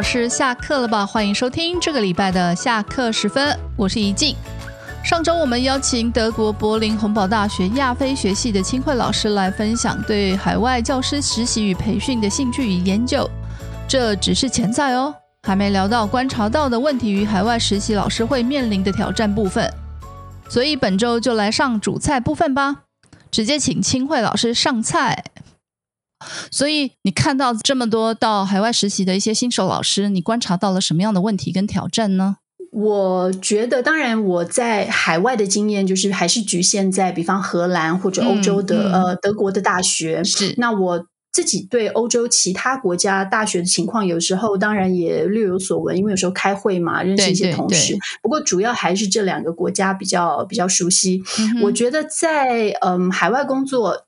老师下课了吧？欢迎收听这个礼拜的下课时分，我是怡静。上周我们邀请德国柏林洪堡大学亚非学系的清慧老师来分享对海外教师实习与培训的兴趣与研究，这只是潜在哦，还没聊到观察到的问题与海外实习老师会面临的挑战部分。所以本周就来上主菜部分吧，直接请清慧老师上菜。所以你看到这么多到海外实习的一些新手老师，你观察到了什么样的问题跟挑战呢？我觉得，当然我在海外的经验就是还是局限在，比方荷兰或者欧洲的呃德国的大学。是，那我自己对欧洲其他国家大学的情况，有时候当然也略有所闻，因为有时候开会嘛，认识一些同事。不过主要还是这两个国家比较比较熟悉。我觉得在嗯海外工作。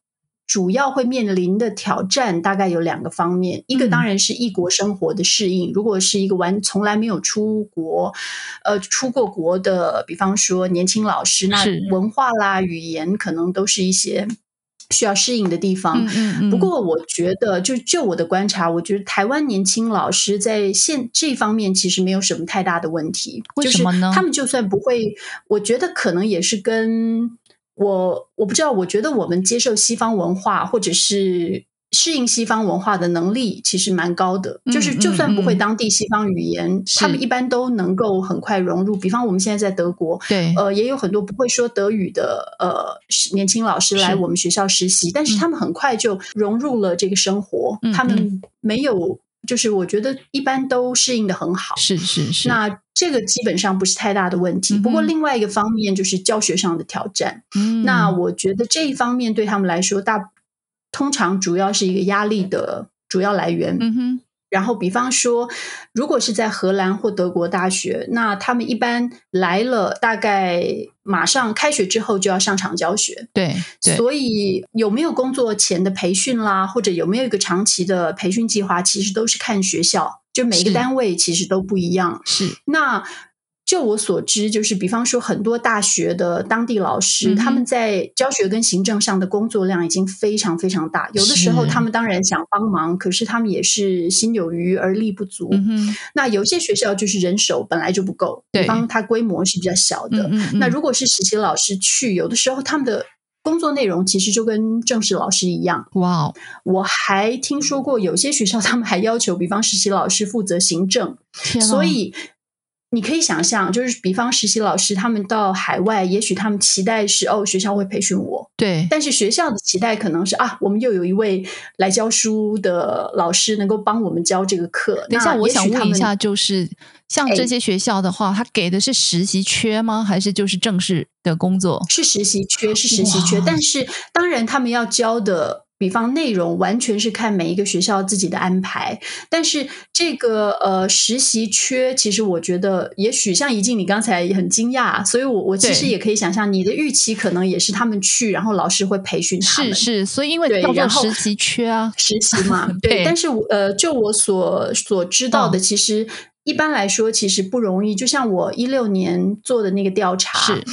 主要会面临的挑战大概有两个方面，一个当然是异国生活的适应。如果是一个完从来没有出国，呃，出过国的，比方说年轻老师，那文化啦、语言可能都是一些需要适应的地方。不过，我觉得就就我的观察，我觉得台湾年轻老师在现这方面其实没有什么太大的问题。为什么呢？他们就算不会，我觉得可能也是跟。我我不知道，我觉得我们接受西方文化或者是适应西方文化的能力其实蛮高的。就是就算不会当地西方语言，他们一般都能够很快融入。比方我们现在在德国，对，呃，也有很多不会说德语的呃年轻老师来我们学校实习，但是他们很快就融入了这个生活。他们没有，就是我觉得一般都适应的很好。是是是。那这个基本上不是太大的问题，不过另外一个方面就是教学上的挑战。那我觉得这一方面对他们来说，大通常主要是一个压力的主要来源。嗯哼。然后，比方说，如果是在荷兰或德国大学，那他们一般来了，大概马上开学之后就要上场教学。对，所以有没有工作前的培训啦，或者有没有一个长期的培训计划，其实都是看学校。就每一个单位其实都不一样。是那。就我所知，就是比方说，很多大学的当地老师，他们在教学跟行政上的工作量已经非常非常大。有的时候，他们当然想帮忙，可是他们也是心有余而力不足。那有些学校就是人手本来就不够，比方它规模是比较小的。那如果是实习老师去，有的时候他们的工作内容其实就跟正式老师一样。哇，我还听说过有些学校他们还要求，比方实习老师负责行政，所以。你可以想象，就是比方实习老师他们到海外，也许他们期待是哦，学校会培训我。对，但是学校的期待可能是啊，我们又有一位来教书的老师能够帮我们教这个课。等一下，我想问一下，就是像这些学校的话，他给的是实习缺吗？还是就是正式的工作？是实习缺，是实习缺。但是当然，他们要教的。比方内容完全是看每一个学校自己的安排，但是这个呃实习缺，其实我觉得也许像怡静你刚才也很惊讶，所以我我其实也可以想象你的预期可能也是他们去，然后老师会培训他们，是是，所以因为叫做实习缺啊，实习嘛，对。但是呃，就我所所知道的，其实一般来说其实不容易。就像我一六年做的那个调查是。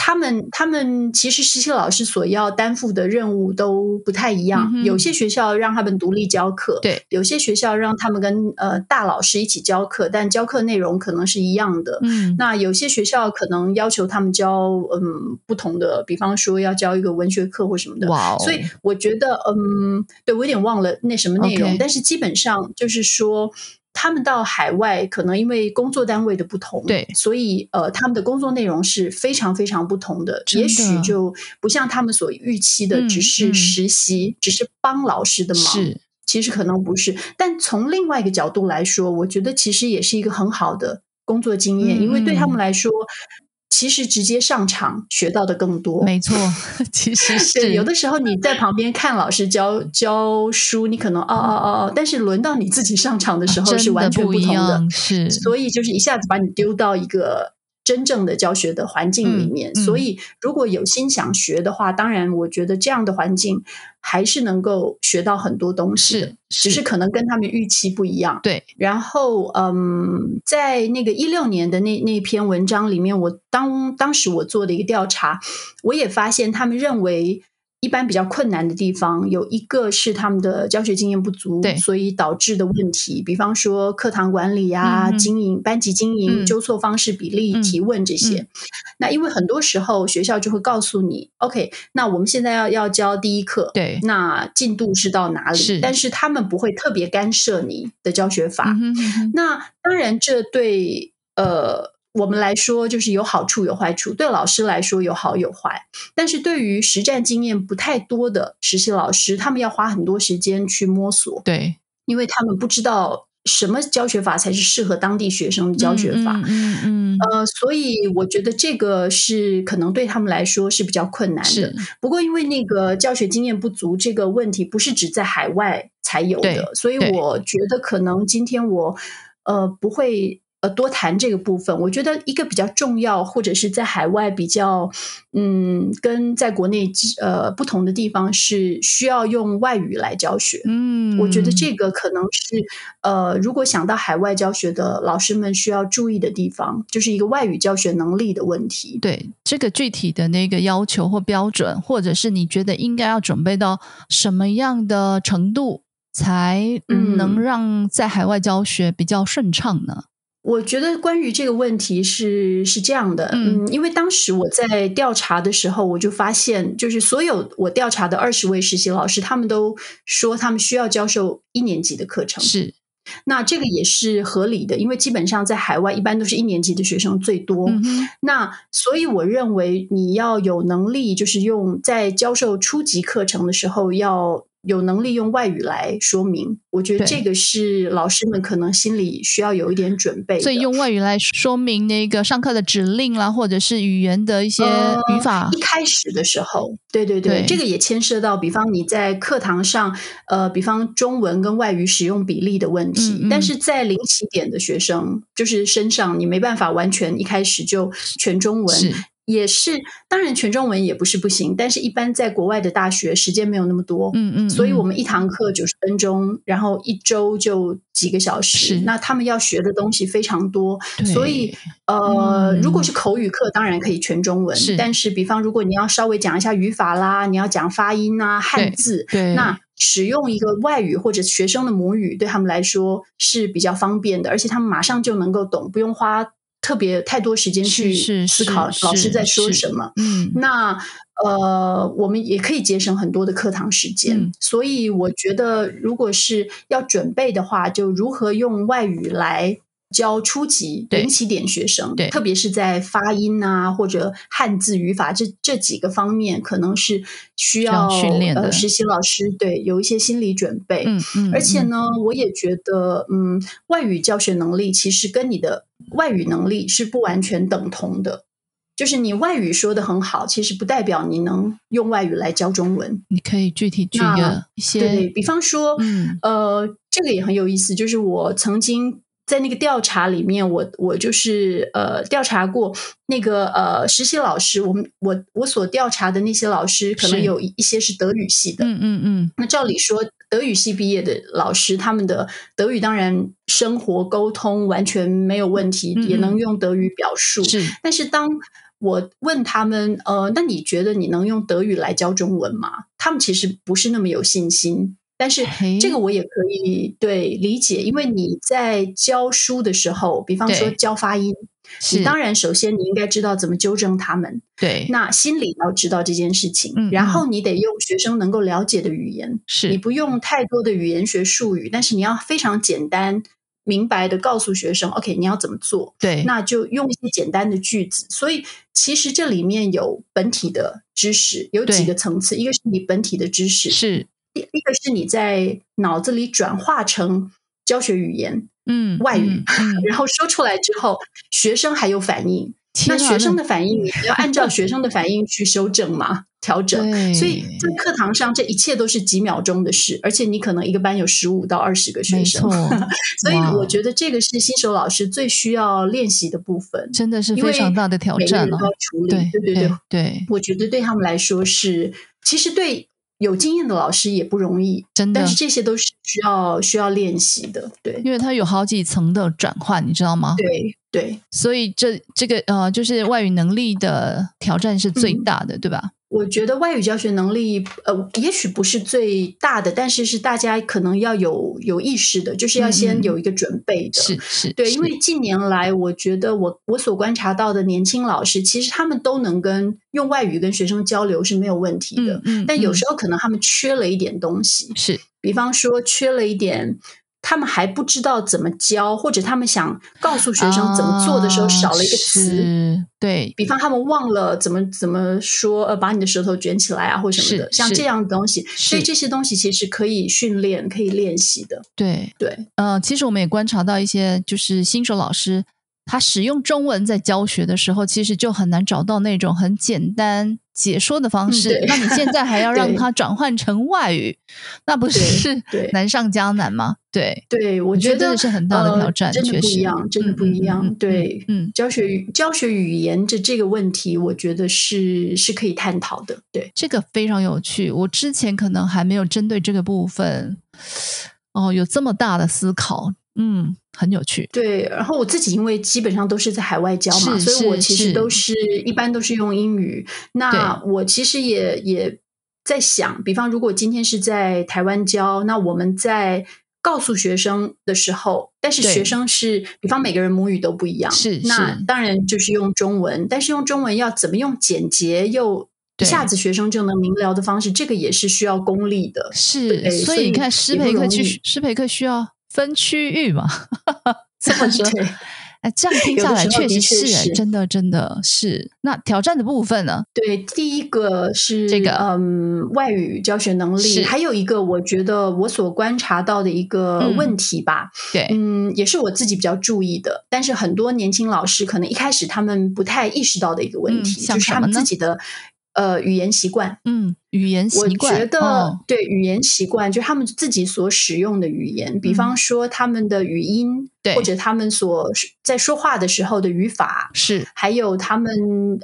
他们他们其实实习老师所要担负的任务都不太一样，有些学校让他们独立教课，对，有些学校让他们跟呃大老师一起教课，但教课内容可能是一样的。嗯，那有些学校可能要求他们教嗯不同的，比方说要教一个文学课或什么的。哇哦！所以我觉得嗯，对我有点忘了那什么内容，但是基本上就是说。他们到海外，可能因为工作单位的不同，对，所以呃，他们的工作内容是非常非常不同的。也许就不像他们所预期的，只是实习，只是帮老师的忙。是，其实可能不是。但从另外一个角度来说，我觉得其实也是一个很好的工作经验，因为对他们来说。其实直接上场学到的更多，没错。其实 是有的时候你在旁边看老师教教书，你可能哦哦哦哦，但是轮到你自己上场的时候是完全不同的，是。所以就是一下子把你丢到一个。真正的教学的环境里面，所以如果有心想学的话，当然我觉得这样的环境还是能够学到很多东西的，只是。可能跟他们预期不一样。对，然后嗯，在那个一六年的那那篇文章里面，我当当时我做的一个调查，我也发现他们认为一般比较困难的地方，有一个是他们的教学经验不足，对，所以导致的问题，比方说课堂管理啊、经营、班级经营、纠错方式、比例、提问这些。那因为很多时候学校就会告诉你，OK，那我们现在要要教第一课，对，那进度是到哪里？是，但是他们不会特别干涉你的教学法。那当然，这对呃。我们来说，就是有好处有坏处。对老师来说有好有坏，但是对于实战经验不太多的实习老师，他们要花很多时间去摸索。对，因为他们不知道什么教学法才是适合当地学生的教学法。嗯嗯。呃，所以我觉得这个是可能对他们来说是比较困难的。不过，因为那个教学经验不足这个问题，不是只在海外才有的，所以我觉得可能今天我呃不会。呃，多谈这个部分，我觉得一个比较重要，或者是在海外比较，嗯，跟在国内呃不同的地方是需要用外语来教学。嗯，我觉得这个可能是呃，如果想到海外教学的老师们需要注意的地方，就是一个外语教学能力的问题。对，这个具体的那个要求或标准，或者是你觉得应该要准备到什么样的程度，才能让在海外教学比较顺畅呢？我觉得关于这个问题是是这样的，嗯，因为当时我在调查的时候，我就发现，就是所有我调查的二十位实习老师，他们都说他们需要教授一年级的课程。是，那这个也是合理的，因为基本上在海外一般都是一年级的学生最多。那所以我认为你要有能力，就是用在教授初级课程的时候要。有能力用外语来说明，我觉得这个是老师们可能心里需要有一点准备。所以用外语来说明那个上课的指令啦，或者是语言的一些语法。一开始的时候，对对对，这个也牵涉到，比方你在课堂上，呃，比方中文跟外语使用比例的问题。但是在零起点的学生，就是身上你没办法完全一开始就全中文。也是，当然全中文也不是不行，但是一般在国外的大学时间没有那么多，嗯嗯，所以我们一堂课九十分钟，然后一周就几个小时，那他们要学的东西非常多，所以呃，如果是口语课，当然可以全中文，但是比方如果你要稍微讲一下语法啦，你要讲发音啊、汉字，对，那。使用一个外语或者学生的母语对他们来说是比较方便的，而且他们马上就能够懂，不用花。特别太多时间去思考老师在说什么，嗯，那呃，我们也可以节省很多的课堂时间。所以我觉得，如果是要准备的话，就如何用外语来。教初级零起点学生，对，特别是在发音啊或者汉字语法这这几个方面，可能是需要训练的。实习老师对有一些心理准备，嗯嗯。而且呢，我也觉得，嗯，外语教学能力其实跟你的外语能力是不完全等同的。就是你外语说的很好，其实不代表你能用外语来教中文。你可以具体举个一些，对比方说，嗯呃，这个也很有意思，就是我曾经。在那个调查里面，我我就是呃调查过那个呃实习老师，我们我我所调查的那些老师，可能有一一些是德语系的，嗯嗯嗯。那照理说，德语系毕业的老师，他们的德语当然生活沟通完全没有问题，也能用德语表述。是，但是当我问他们，呃，那你觉得你能用德语来教中文吗？他们其实不是那么有信心。但是这个我也可以对理解，因为你在教书的时候，比方说教发音，你当然首先你应该知道怎么纠正他们，对，那心里要知道这件事情，然后你得用学生能够了解的语言，是。你不用太多的语言学术语，但是你要非常简单明白的告诉学生，OK，你要怎么做，对，那就用一些简单的句子。所以其实这里面有本体的知识，有几个层次，一个是你本体的知识是。一个是你在脑子里转化成教学语言，嗯，外语，然后说出来之后，学生还有反应。那学生的反应，你要按照学生的反应去修正嘛，调整。所以在课堂上，这一切都是几秒钟的事，而且你可能一个班有十五到二十个学生，所以我觉得这个是新手老师最需要练习的部分，真的是非常大的挑战了。处理，对对对对，我觉得对他们来说是，其实对。有经验的老师也不容易，真的。但是这些都是需要需要练习的，对。因为它有好几层的转换，你知道吗？对对。所以这这个呃，就是外语能力的挑战是最大的，对吧？我觉得外语教学能力，呃，也许不是最大的，但是是大家可能要有有意识的，就是要先有一个准备的。是是，对，因为近年来，我觉得我我所观察到的年轻老师，其实他们都能跟用外语跟学生交流是没有问题的。嗯，但有时候可能他们缺了一点东西，是，比方说缺了一点。他们还不知道怎么教，或者他们想告诉学生怎么做的时候少了一个词，对。比方他们忘了怎么怎么说，呃，把你的舌头卷起来啊，或什么的，像这样的东西，所以这些东西其实可以训练、可以练习的。对。对，呃，其实我们也观察到一些，就是新手老师。他使用中文在教学的时候，其实就很难找到那种很简单解说的方式。那你现在还要让 它转换成外语，那不是难上加难吗？对，对我觉得是很大的挑战，真的不一样，真的不一样。对，嗯，教学语教学语言这这个问题，我觉得是是可以探讨的。对，这个非常有趣。我之前可能还没有针对这个部分，哦，有这么大的思考。嗯，很有趣。对，然后我自己因为基本上都是在海外教嘛，所以我其实都是一般都是用英语。那我其实也也在想，比方如果今天是在台湾教，那我们在告诉学生的时候，但是学生是，比方每个人母语都不一样，是那当然就是用中文，但是用中文要怎么用简洁又一下子学生就能明了的方式，这个也是需要功力的。是，所以你看，师培课去师培课需要。分区域嘛，这么说，哎，这样听下来确实是，真的，真的是。那挑战的部分呢？对，第一个是这个，嗯，外语教学能力，还有一个，我觉得我所观察到的一个问题吧，对，嗯，也是我自己比较注意的，但是很多年轻老师可能一开始他们不太意识到的一个问题，就是他们自己的。呃，语言习惯，嗯，语言习惯，我觉得对语言习惯，就是他们自己所使用的语言，比方说他们的语音，对，或者他们所在说话的时候的语法，是，还有他们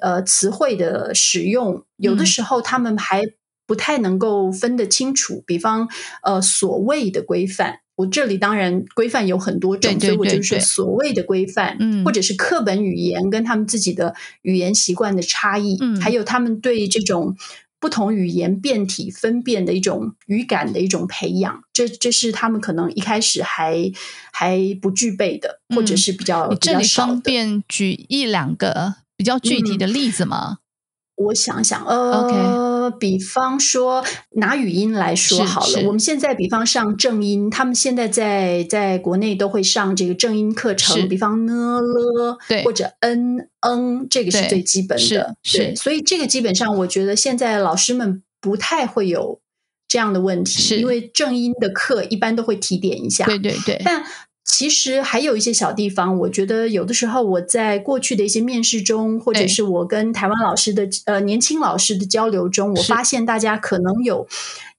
呃词汇的使用，有的时候他们还不太能够分得清楚，比方呃所谓的规范。我这里当然规范有很多种，所以我就是所谓的规范，嗯或者是课本语言跟他们自己的语言习惯的差异，嗯还有他们对这种不同语言变体分辨的一种语感的一种培养，这这是他们可能一开始还还不具备的，或者是比较比较少的。方便举一两个比较具体的例子吗？我想想，呃，比方说拿语音来说好了，我们现在比方上正音，他们现在在在国内都会上这个正音课程，比方呢了，或者嗯嗯，这个是最基本的，是，所以这个基本上我觉得现在老师们不太会有这样的问题，因为正音的课一般都会提点一下，对对对，但。其实还有一些小地方，我觉得有的时候我在过去的一些面试中，或者是我跟台湾老师的呃年轻老师的交流中，我发现大家可能有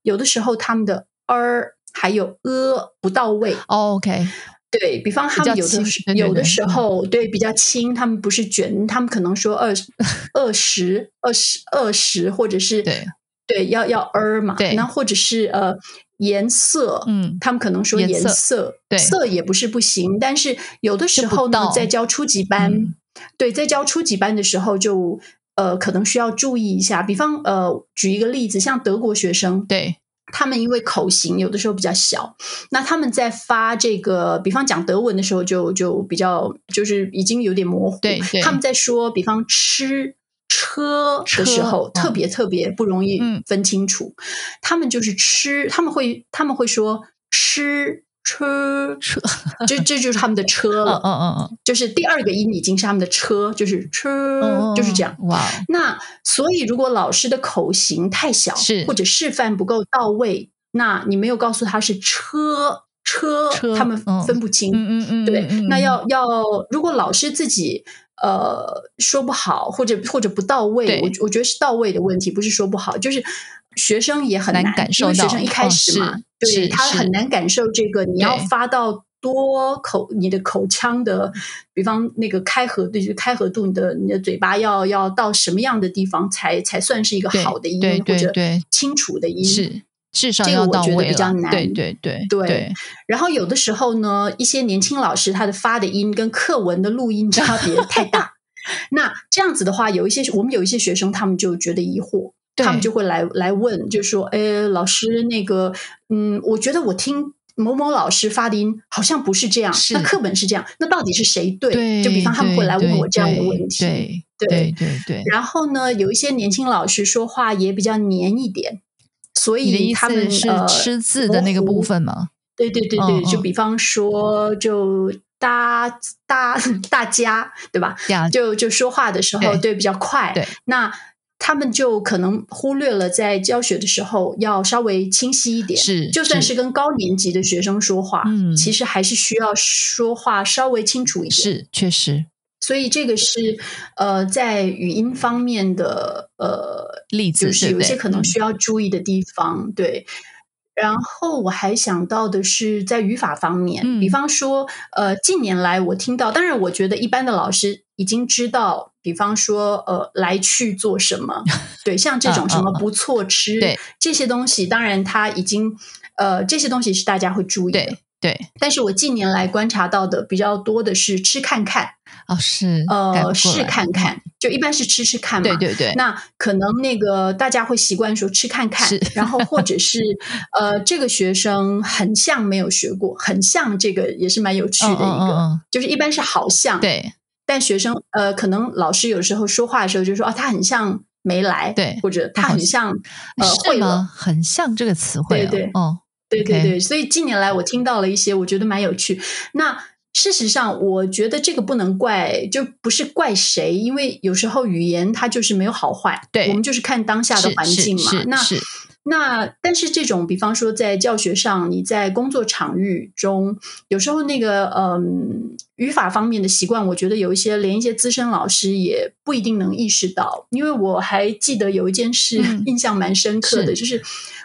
有的时候他们的 er 还有呃不到位。OK，对比方他们有的有的时候对比较轻，他们不是卷，他们可能说二 二十二十二十，或者是对。对要要 er 嘛，对，那或者是呃。颜色，嗯，他们可能说颜色，对，色也不是不行，但是有的时候呢，在教初级班，对，在教初级班的时候，就呃，可能需要注意一下。比方，呃，举一个例子，像德国学生，对他们因为口型有的时候比较小，那他们在发这个，比方讲德文的时候，就就比较就是已经有点模糊。对，他们在说，比方吃。车的时候特别特别不容易分清楚，他们就是吃，他们会他们会说吃车车，这这就是他们的车了，嗯嗯嗯，就是第二个音已经是他们的车，就是车，就是这样。哇，那所以如果老师的口型太小，是或者示范不够到位，那你没有告诉他是车车，他们分不清。嗯嗯嗯，对，那要要如果老师自己。呃，说不好或者或者不到位，我我觉得是到位的问题，不是说不好，就是学生也很难感受到。学生一开始嘛，对他很难感受这个，你要发到多口，你的口腔的，比方那个开合，对，就开合度，你的你的嘴巴要要到什么样的地方才才算是一个好的音或者清楚的音？是。至少这个我觉得比较难，对对对对。然后有的时候呢，一些年轻老师他的发的音跟课文的录音差别太大，那这样子的话，有一些我们有一些学生他们就觉得疑惑，他们就会来来问，就说：“哎，老师，那个，嗯，我觉得我听某某老师发的音好像不是这样，那课本是这样，那到底是谁对？就比方他们会来问我这样的问题，对对对对。然后呢，有一些年轻老师说话也比较黏一点，所以他们是吃字的那个部分吗？对对对对，就比方说，就大大大家对吧？就就说话的时候，对比较快，对那。他们就可能忽略了在教学的时候要稍微清晰一点，是就算是跟高年级的学生说话，嗯，其实还是需要说话稍微清楚一点，是确实。所以这个是呃，在语音方面的呃例子，就是有一些可能需要注意的地方，对。然后我还想到的是在语法方面，比方说呃，近年来我听到，当然我觉得一般的老师已经知道。比方说，呃，来去做什么？对，像这种什么不错吃，对这些东西，当然他已经，呃，这些东西是大家会注意的。对，但是我近年来观察到的比较多的是吃看看。哦，是，呃，试看看，就一般是吃吃看嘛。对对对。那可能那个大家会习惯说吃看看，然后或者是 呃，这个学生很像没有学过，很像这个也是蛮有趣的一个，就是一般是好像。对。但学生呃，可能老师有时候说话的时候就说啊，他很像没来，对，或者他很像呃会了，很像这个词汇，对对，哦，对对对，所以近年来我听到了一些，我觉得蛮有趣。那事实上，我觉得这个不能怪，就不是怪谁，因为有时候语言它就是没有好坏，对，我们就是看当下的环境嘛。那那但是这种，比方说在教学上，你在工作场域中，有时候那个嗯。语法方面的习惯，我觉得有一些连一些资深老师也不一定能意识到。因为我还记得有一件事印象蛮深刻的，就是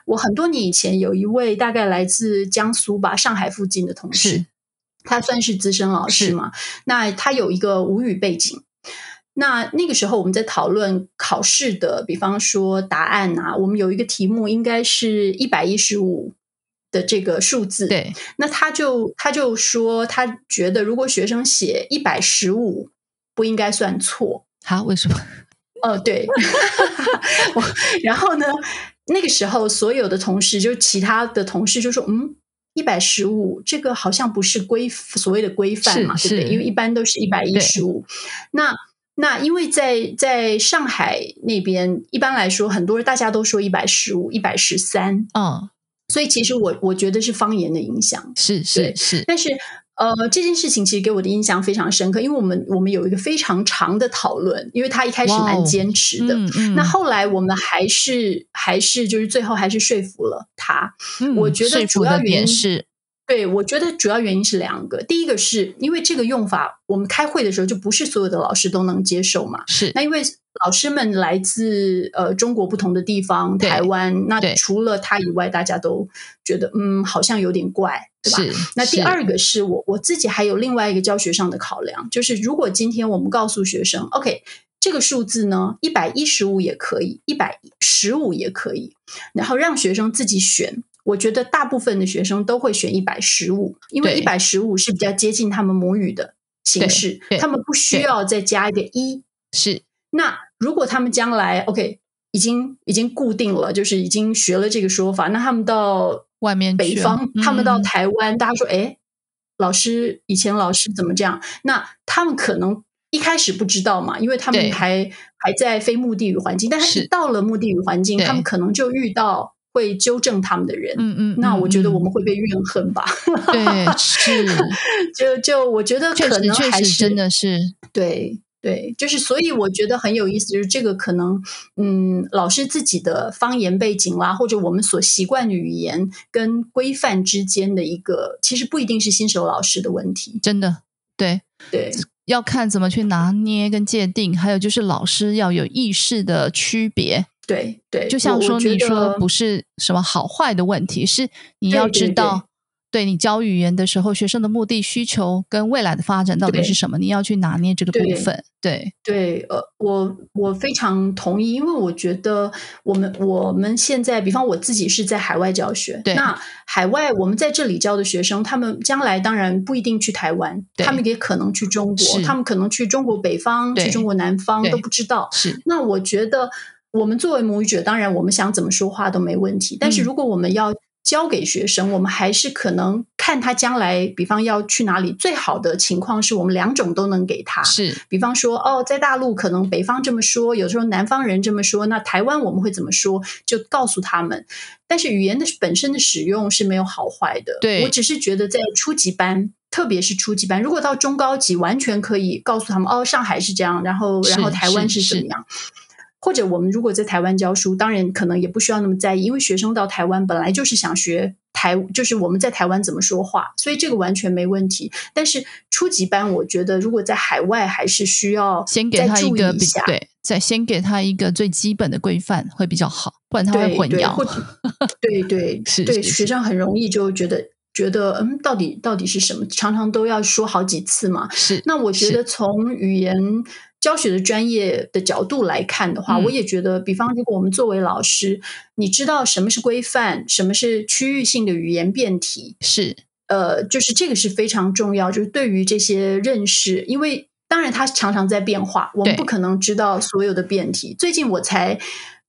我很多年以前有一位大概来自江苏吧上海附近的同事，他算是资深老师嘛。那他有一个吴语背景。那那个时候我们在讨论考试的，比方说答案啊，我们有一个题目应该是一百一十五。的这个数字，对，那他就他就说，他觉得如果学生写一百十五，不应该算错。好，为什么？哦，对。然后呢，那个时候所有的同事，就其他的同事就说：“嗯，一百十五，这个好像不是规所谓的规范嘛，对不对？因为一般都是一百一十五。那那因为在在上海那边，一般来说，很多人大家都说一百十五、一百十三，嗯。所以其实我我觉得是方言的影响，是是是。但是呃，这件事情其实给我的印象非常深刻，因为我们我们有一个非常长的讨论，因为他一开始蛮坚持的，那后来我们还是还是就是最后还是说服了他。我觉得主要原因是。对，我觉得主要原因是两个。第一个是因为这个用法，我们开会的时候就不是所有的老师都能接受嘛。是，那因为老师们来自呃中国不同的地方，台湾，那除了他以外，大家都觉得嗯，好像有点怪，对吧？那第二个是我我自己还有另外一个教学上的考量，就是如果今天我们告诉学生，OK，这个数字呢，一百一十五也可以，一百十五也可以，然后让学生自己选。我觉得大部分的学生都会选一百十五，因为一百十五是比较接近他们母语的形式，他们不需要再加一个一。是，那如果他们将来 OK 已经已经固定了，就是已经学了这个说法，那他们到外面北方，他们到台湾，大家说，哎，老师以前老师怎么这样？那他们可能一开始不知道嘛，因为他们还还在非目的语环境，但是到了目的语环境，他们可能就遇到。会纠正他们的人，嗯嗯，那我觉得我们会被怨恨吧？对，是，就就我觉得可能还是真的是，对对，就是所以我觉得很有意思，就是这个可能，嗯，老师自己的方言背景啦，或者我们所习惯的语言跟规范之间的一个，其实不一定是新手老师的问题，真的，对对，要看怎么去拿捏跟界定，还有就是老师要有意识的区别。对对，就像说你说不是什么好坏的问题，是你要知道，对你教语言的时候，学生的目的需求跟未来的发展到底是什么，你要去拿捏这个部分。对对，呃，我我非常同意，因为我觉得我们我们现在，比方我自己是在海外教学，那海外我们在这里教的学生，他们将来当然不一定去台湾，他们也可能去中国，他们可能去中国北方，去中国南方都不知道。是，那我觉得。我们作为母语者，当然我们想怎么说话都没问题。但是如果我们要教给学生，我们还是可能看他将来，比方要去哪里，最好的情况是我们两种都能给他。是，比方说，哦，在大陆可能北方这么说，有时候南方人这么说，那台湾我们会怎么说？就告诉他们。但是语言的本身的使用是没有好坏的。对我只是觉得在初级班，特别是初级班，如果到中高级，完全可以告诉他们，哦，上海是这样，然后然后台湾是怎么样。或者我们如果在台湾教书，当然可能也不需要那么在意，因为学生到台湾本来就是想学台，就是我们在台湾怎么说话，所以这个完全没问题。但是初级班，我觉得如果在海外，还是需要先给他一个对，再先给他一个最基本的规范会比较好，不然他会混淆。对对 是，对学生很容易就觉得觉得嗯，到底到底是什么？常常都要说好几次嘛。是，那我觉得从语言。教学的专业的角度来看的话，我也觉得，比方如果我们作为老师，你知道什么是规范，什么是区域性的语言变体，是呃，就是这个是非常重要，就是对于这些认识，因为当然它常常在变化，我们不可能知道所有的变体。最近我才。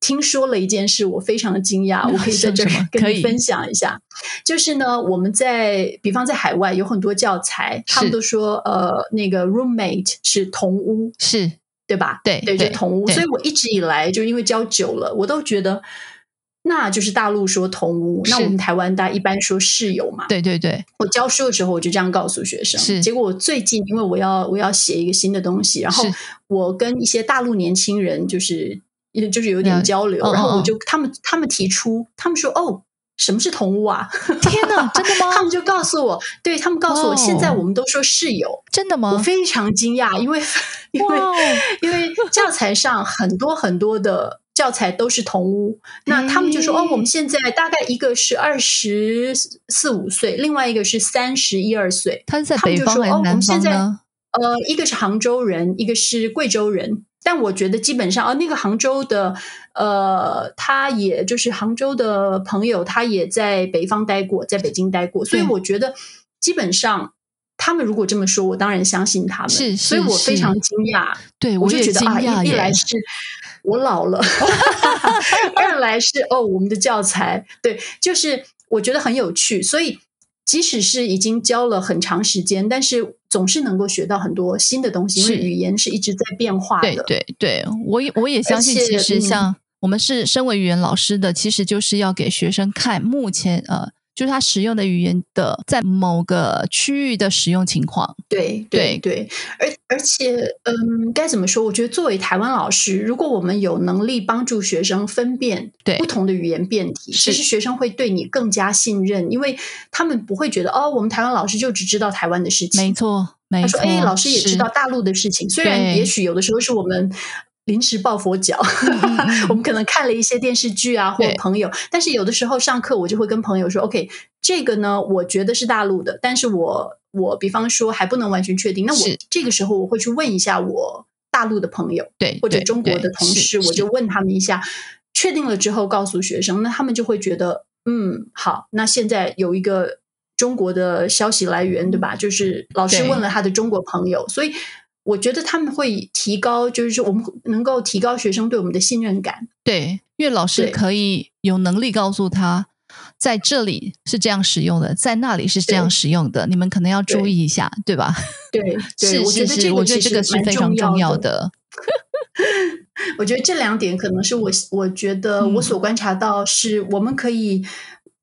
听说了一件事，我非常的惊讶，我可以在这 跟你分享一下。就是呢，我们在比方在海外有很多教材，他们都说呃，那个 roommate 是同屋，是对吧？对对，就同屋。所以我一直以来就因为教久了，我都觉得那就是大陆说同屋，那我们台湾大家一般说室友嘛。对对对，我教书的时候我就这样告诉学生。是，结果我最近因为我要我要写一个新的东西，然后我跟一些大陆年轻人就是。也就是有点交流，然后我就他们他们提出，他们说哦，什么是同屋啊？天哪，真的吗？他们就告诉我，对他们告诉我，现在我们都说室友，真的吗？我非常惊讶，因为因为因为教材上很多很多的教材都是同屋，那他们就说哦，我们现在大概一个是二十四五岁，另外一个是三十一二岁，他是在北方还是南方呢？呃，一个是杭州人，一个是贵州人。但我觉得基本上，呃，那个杭州的，呃，他也就是杭州的朋友，他也在北方待过，在北京待过，所以我觉得基本上他们如果这么说，我当然相信他们。是，所以我非常惊讶。对，我就觉得啊，一来是我老了，二来是哦，我们的教材，对，就是我觉得很有趣，所以。即使是已经教了很长时间，但是总是能够学到很多新的东西，因为语言是一直在变化的。对对对，我也我也相信，其实像我们是身为语言老师的，其实就是要给学生看目前呃。就是他使用的语言的在某个区域的使用情况，对对对，而而且，嗯，该怎么说？我觉得作为台湾老师，如果我们有能力帮助学生分辨不同的语言变体，其实学生会对你更加信任，因为他们不会觉得哦，我们台湾老师就只知道台湾的事情，没错，没错。哎，老师也知道大陆的事情，虽然也许有的时候是我们。临时抱佛脚，我们可能看了一些电视剧啊，或朋友。但是有的时候上课，我就会跟朋友说：“OK，这个呢，我觉得是大陆的，但是我我比方说还不能完全确定。那我这个时候我会去问一下我大陆的朋友，对，或者中国的同事，我就问他们一下，确定了之后告诉学生，那他们就会觉得，嗯，好，那现在有一个中国的消息来源，对吧？就是老师问了他的中国朋友，所以。我觉得他们会提高，就是说我们能够提高学生对我们的信任感。对，因为老师可以有能力告诉他，在这里是这样使用的，在那里是这样使用的，你们可能要注意一下，对吧？对，是是是，我觉得这个是非常重要的。我觉得这两点可能是我我觉得我所观察到，是我们可以，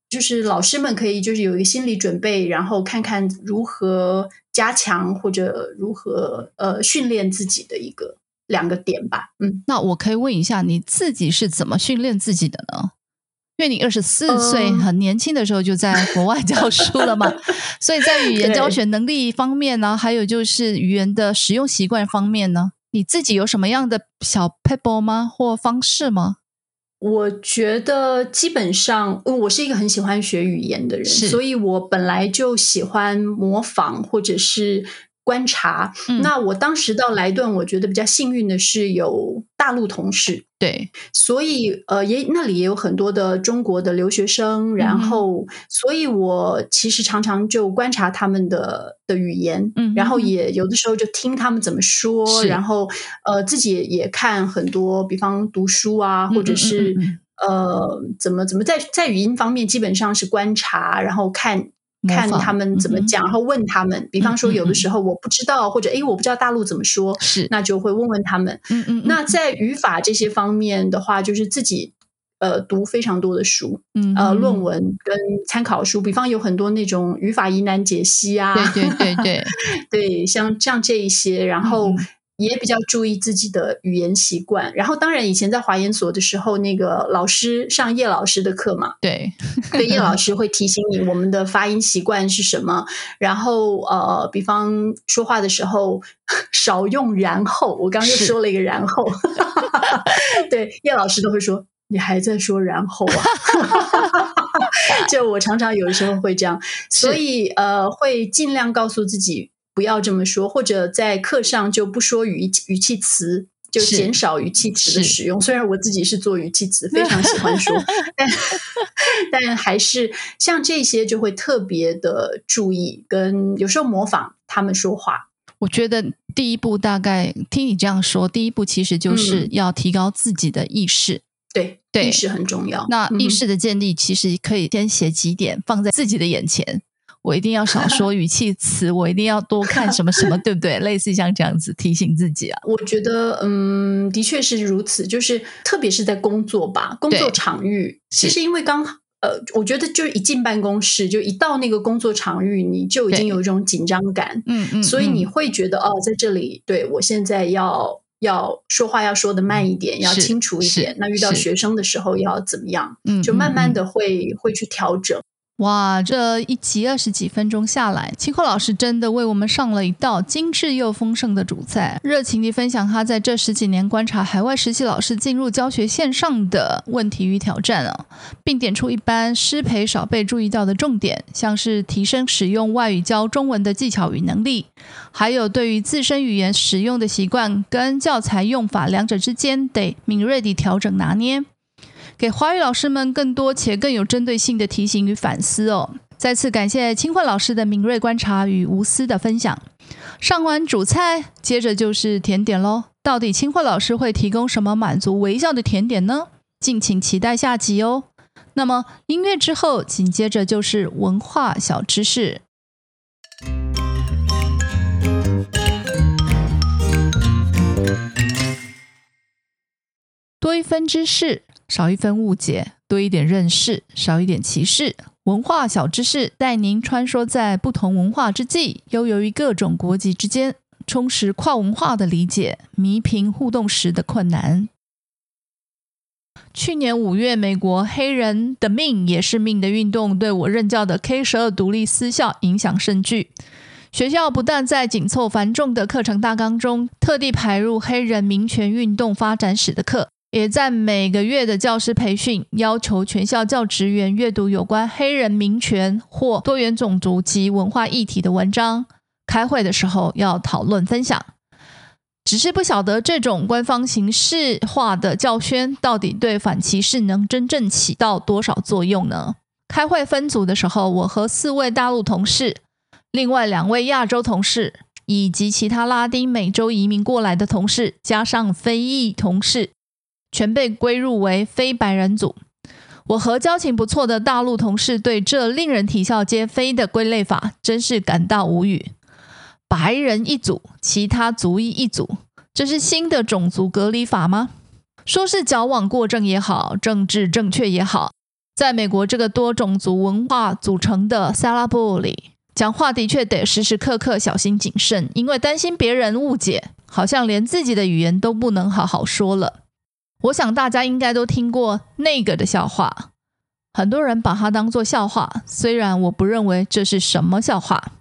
就是老师们可以就是有一个心理准备，然后看看如何。加强或者如何呃训练自己的一个两个点吧，嗯，那我可以问一下你自己是怎么训练自己的呢？因为你二十四岁很年轻的时候就在国外 教书了嘛，所以在语言教学能力方面呢，还有就是语言的使用习惯方面呢，你自己有什么样的小 pebble 吗或方式吗？我觉得基本上，我是一个很喜欢学语言的人，所以我本来就喜欢模仿或者是观察。那我当时到莱顿，我觉得比较幸运的是有大陆同事，对，所以呃，也那里也有很多的中国的留学生，然后，所以我其实常常就观察他们的的语言，嗯，然后也有的时候就听他们怎么说，然后呃，自己也看很多，比方读书啊，或者是。呃，怎么怎么在在语音方面基本上是观察，然后看看他们怎么讲，然后问他们。比方说，有的时候我不知道，或者哎，我不知道大陆怎么说，是那就会问问他们。嗯嗯。那在语法这些方面的话，就是自己呃读非常多的书，嗯呃论文跟参考书。比方有很多那种语法疑难解析啊，对对对对 对，像像这一些，然后。也比较注意自己的语言习惯，然后当然以前在华研所的时候，那个老师上叶老师的课嘛，对，对叶老师会提醒你我们的发音习惯是什么，然后呃，比方说话的时候 少用然后，我刚刚又说了一个然后，对叶老师都会说你还在说然后啊，就我常常有的时候会这样，所以呃会尽量告诉自己。不要这么说，或者在课上就不说语语气词，就减少语气词的使用。虽然我自己是做语气词，非常喜欢说，但但还是像这些就会特别的注意，跟有时候模仿他们说话。我觉得第一步大概听你这样说，第一步其实就是要提高自己的意识。对，意识很重要。那意识的建立其实可以先写几点放在自己的眼前。我一定要少说语气 词，我一定要多看什么什么，对不对？类似像这样子提醒自己啊。我觉得，嗯，的确是如此。就是特别是在工作吧，工作场域，其实因为刚呃，我觉得就是一进办公室，就一到那个工作场域，你就已经有一种紧张感，嗯嗯，所以你会觉得哦，在这里，对我现在要要说话要说的慢一点，要清楚一点。那遇到学生的时候要怎么样？嗯，就慢慢的会会去调整。哇，这一集二十几分钟下来，清阔老师真的为我们上了一道精致又丰盛的主菜，热情地分享他在这十几年观察海外实习老师进入教学线上的问题与挑战啊，并点出一般师培少被注意到的重点，像是提升使用外语教中文的技巧与能力，还有对于自身语言使用的习惯跟教材用法两者之间得敏锐地调整拿捏。给华语老师们更多且更有针对性的提醒与反思哦！再次感谢清慧老师的敏锐观察与无私的分享。上完主菜，接着就是甜点喽。到底清慧老师会提供什么满足微笑的甜点呢？敬请期待下集哦。那么音乐之后，紧接着就是文化小知识。多一分知识。少一分误解，多一点认识；少一点歧视。文化小知识带您穿梭在不同文化之际，悠游于各种国籍之间，充实跨文化的理解，弥平互动时的困难。去年五月，美国“黑人的命也是命”的运动对我任教的 K 十二独立私校影响甚巨。学校不但在紧凑繁重的课程大纲中特地排入黑人民权运动发展史的课。也在每个月的教师培训，要求全校教职员阅读有关黑人民权或多元种族及文化议题的文章。开会的时候要讨论分享。只是不晓得这种官方形式化的教宣，到底对反歧视能真正起到多少作用呢？开会分组的时候，我和四位大陆同事，另外两位亚洲同事，以及其他拉丁美洲移民过来的同事，加上非裔同事。全被归入为非白人组。我和交情不错的大陆同事对这令人啼笑皆非的归类法真是感到无语。白人一组，其他族裔一组，这是新的种族隔离法吗？说是矫枉过正也好，政治正确也好，在美国这个多种族文化组成的萨拉布里，讲话的确得时时刻刻小心谨慎，因为担心别人误解，好像连自己的语言都不能好好说了。我想大家应该都听过那个的笑话，很多人把它当做笑话，虽然我不认为这是什么笑话。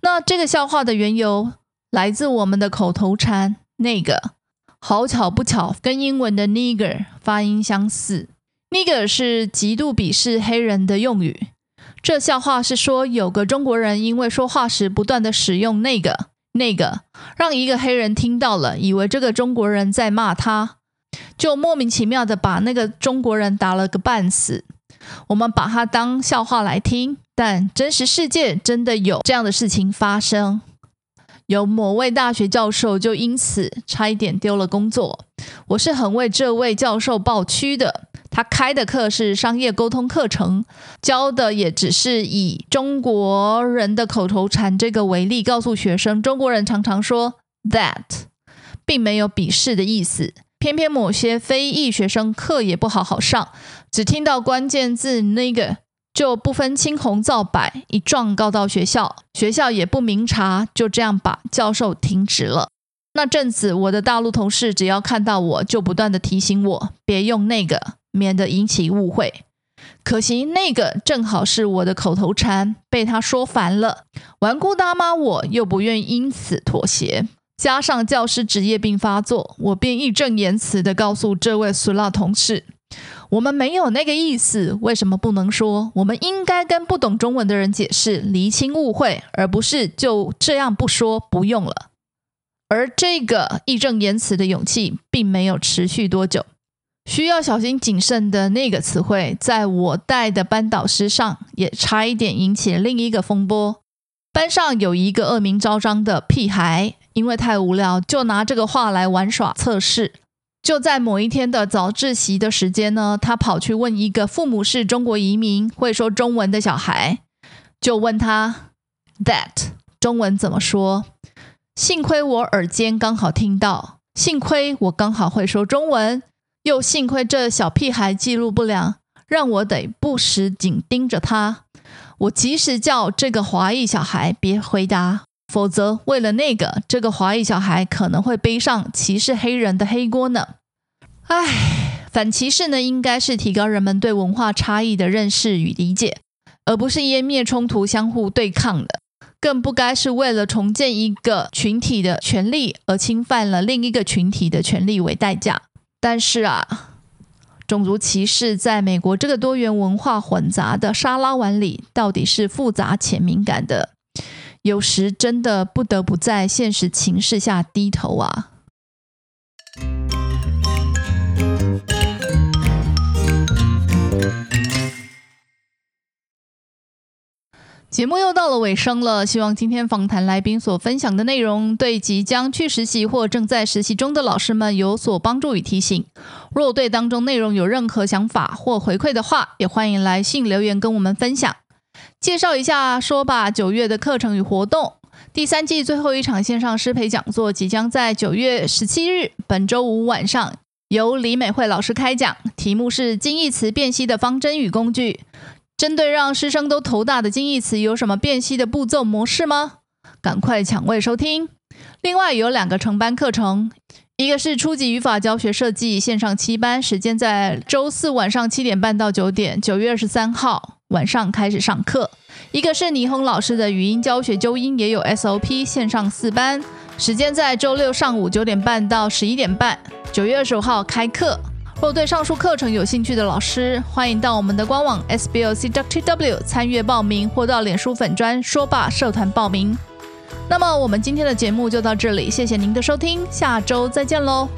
那这个笑话的缘由来自我们的口头禅“那个”，好巧不巧，跟英文的 “nigger” 发音相似。“nigger” 是极度鄙视黑人的用语。这笑话是说，有个中国人因为说话时不断的使用“那个”，那个让一个黑人听到了，以为这个中国人在骂他，就莫名其妙的把那个中国人打了个半死。我们把它当笑话来听，但真实世界真的有这样的事情发生。有某位大学教授就因此差一点丢了工作，我是很为这位教授抱屈的。他开的课是商业沟通课程，教的也只是以中国人的口头禅这个为例，告诉学生中国人常常说 that，并没有鄙视的意思。偏偏某些非裔学生课也不好好上，只听到关键字那个就不分青红皂白，一状告到学校，学校也不明察，就这样把教授停职了。那阵子，我的大陆同事只要看到我就不断的提醒我别用那个。免得引起误会。可惜那个正好是我的口头禅，被他说烦了。顽固大妈，我又不愿因此妥协。加上教师职业病发作，我便义正言辞地告诉这位苏拉同事：“我们没有那个意思，为什么不能说？我们应该跟不懂中文的人解释，厘清误会，而不是就这样不说不用了。”而这个义正言辞的勇气，并没有持续多久。需要小心谨慎的那个词汇，在我带的班导师上也差一点引起另一个风波。班上有一个恶名昭彰的屁孩，因为太无聊，就拿这个话来玩耍测试。就在某一天的早自习的时间呢，他跑去问一个父母是中国移民、会说中文的小孩，就问他 that 中文怎么说？幸亏我耳尖刚好听到，幸亏我刚好会说中文。又幸亏这小屁孩记录不良，让我得不时紧盯着他。我及时叫这个华裔小孩别回答，否则为了那个，这个华裔小孩可能会背上歧视黑人的黑锅呢。唉，反歧视呢，应该是提高人们对文化差异的认识与理解，而不是湮灭冲突、相互对抗的。更不该是为了重建一个群体的权利而侵犯了另一个群体的权利为代价。但是啊，种族歧视在美国这个多元文化混杂的沙拉碗里，到底是复杂且敏感的，有时真的不得不在现实情势下低头啊。节目又到了尾声了，希望今天访谈来宾所分享的内容对即将去实习或正在实习中的老师们有所帮助与提醒。若对当中内容有任何想法或回馈的话，也欢迎来信留言跟我们分享。介绍一下说吧，九月的课程与活动，第三季最后一场线上师培讲座即将在九月十七日，本周五晚上由李美惠老师开讲，题目是金义词辨析的方针与工具。针对让师生都头大的近义词，有什么辨析的步骤模式吗？赶快抢位收听！另外有两个成班课程，一个是初级语法教学设计线上七班，时间在周四晚上七点半到九点，九月二十三号晚上开始上课；一个是倪虹老师的语音教学纠音，也有 SOP 线上四班，时间在周六上午九点半到十一点半，九月二十五号开课。若对上述课程有兴趣的老师，欢迎到我们的官网 sblc.tw 参阅报名，或到脸书粉专说吧社团报名。那么，我们今天的节目就到这里，谢谢您的收听，下周再见喽。